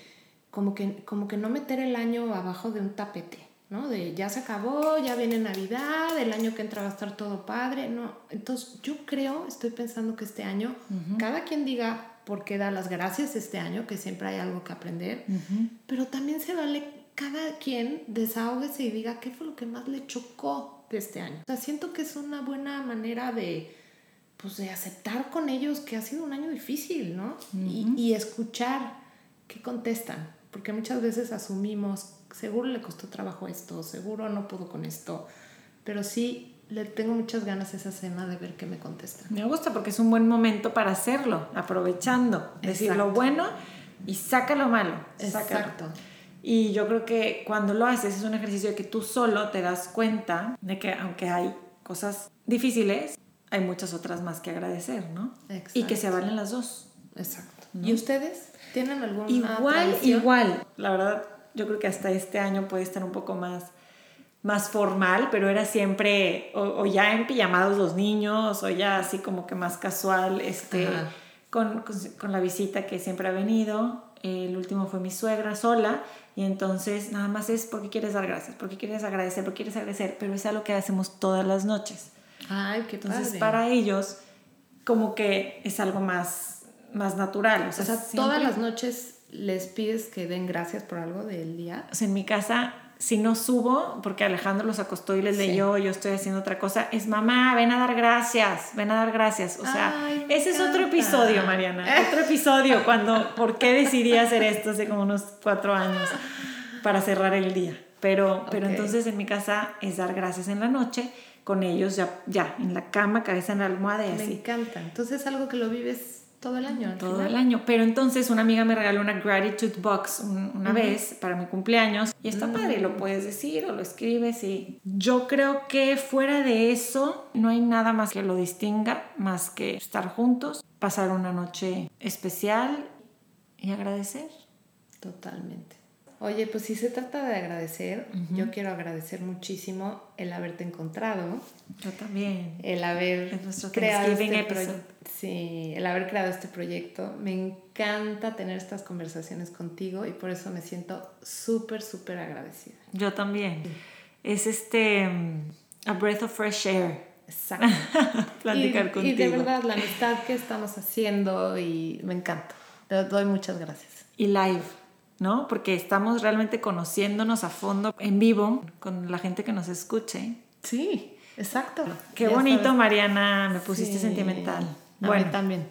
como que, como que no meter el año abajo de un tapete, ¿no? De ya se acabó, ya viene Navidad, el año que entra va a estar todo padre, ¿no? Entonces yo creo, estoy pensando que este año, cada quien diga por qué da las gracias este año, que siempre hay algo que aprender, pero también se vale cada quien desahógese y diga qué fue lo que más le chocó de este año. O sea, siento que es una buena manera de, pues, de aceptar con ellos que ha sido un año difícil, ¿no? y, y, escuchar qué contestan, porque muchas veces asumimos, seguro le costó trabajo esto, seguro no pudo con esto, pero sí le tengo muchas ganas esa cena de ver qué me contestan. Me gusta porque es un buen momento para hacerlo, aprovechando, decir lo bueno y saca lo malo. Exacto. Y yo creo que cuando lo haces es un ejercicio de que tú solo te das cuenta de que aunque hay cosas difíciles, hay muchas otras más que agradecer, ¿no? Exacto. Y que se valen las dos. Exacto. ¿Y ustedes tienen algún Igual, igual. La verdad, yo creo que hasta este año puede estar un poco más más formal, pero era siempre o, ya en pijamados los niños o ya así como que más casual, este, con, con, con, la visita que siempre ha venido. El último fue mi suegra sola y entonces nada más es porque quieres dar gracias, porque quieres agradecer, porque quieres agradecer, pero es algo que hacemos todas las noches. Ay, qué Entonces para ellos como que es algo más, más natural. O sea, todas las noches les pides que den gracias por algo del día. O sea, en mi casa si no subo, porque Alejandro los acostó y les leyó, yo estoy haciendo otra cosa, es mamá, ven a dar gracias, ven a dar gracias. O sea, ese es otro episodio, Mariana. otro episodio, cuando, ¿por qué decidí hacer esto hace como unos cuatro años para cerrar el día? Pero, pero entonces en mi casa es dar gracias en la noche. con ellos ya, ya en la cama, cabeza en la almohada y Me así. encanta. Entonces es algo que lo vives todo el año. Todo final. el año. Pero entonces una amiga me regaló una gratitude box un- una vez para mi cumpleaños y está padre, lo puedes decir o lo escribes y yo creo que fuera de eso no hay nada más que lo distinga más que estar juntos, pasar una noche especial y agradecer. Totalmente. Oye, pues si se trata de agradecer, yo quiero agradecer muchísimo el haberte encontrado, Yo también. el haber Es creado este proyecto. Sí, el haber creado este proyecto. Me encanta tener estas conversaciones contigo y por eso me siento súper, súper agradecida. Yo también. Es este mm, a breath of fresh air. Exacto. Platicar y, contigo. y de verdad, la amistad que estamos haciendo y me encanta. Te doy muchas gracias. y live, ¿no? Porque estamos realmente conociéndonos a fondo en vivo con la gente que nos escuche. Sí, exacto. Qué Ya bonito, sabes. Mariana, me pusiste Sí. sentimental. A Bueno, mí también.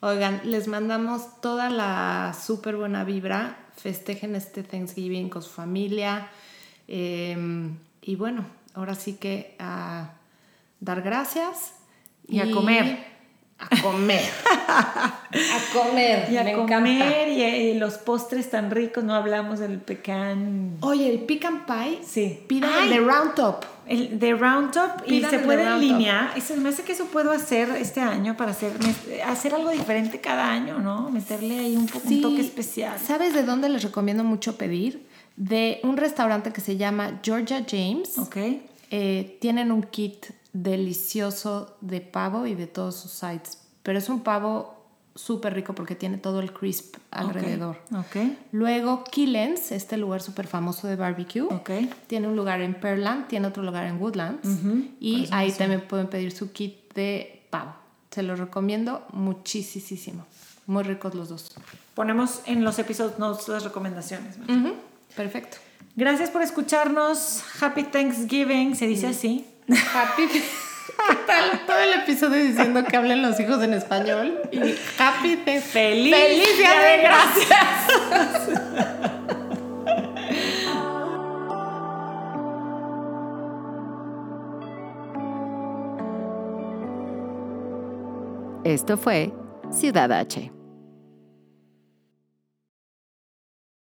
Oigan, les mandamos toda la súper buena vibra. Festejen este Thanksgiving con su familia. Eh, y bueno, ahora sí que a dar gracias. Y a comer. A comer. a comer. y a Me comer encanta. y, y los postres tan ricos, no hablamos del pecan. Oye, el pecan pie. Sí. Pidan Ay, el de Round Top. El de Round Top y se puede en línea. Se me hace que eso puedo hacer este año para hacer, hacer algo diferente cada año, ¿no? Meterle ahí un, poco, un Sí. toque especial. ¿Sabes de dónde les recomiendo mucho pedir? De un restaurante que se llama Georgia James. ¿Ok? Eh, tienen un kit delicioso de pavo y de todos sus sides. Pero es un pavo súper rico porque tiene todo el crisp alrededor. Ok. Luego, Killens, este lugar súper famoso de barbecue. Ok. Tiene un lugar en Pearland, tiene otro lugar en Woodlands. Y ahí también pueden pedir su kit de pavo. Se los recomiendo muchísimo. Muy ricos los dos. Ponemos en los episode notes las recomendaciones. Perfecto. Gracias por escucharnos. Happy Thanksgiving, se dice así. Happy. Todo el episodio diciendo que hablen los hijos en español. Y happy Thanksgiving. ¡Feliz, ¡Feliz Día de Gracias! Esto fue Ciudad H.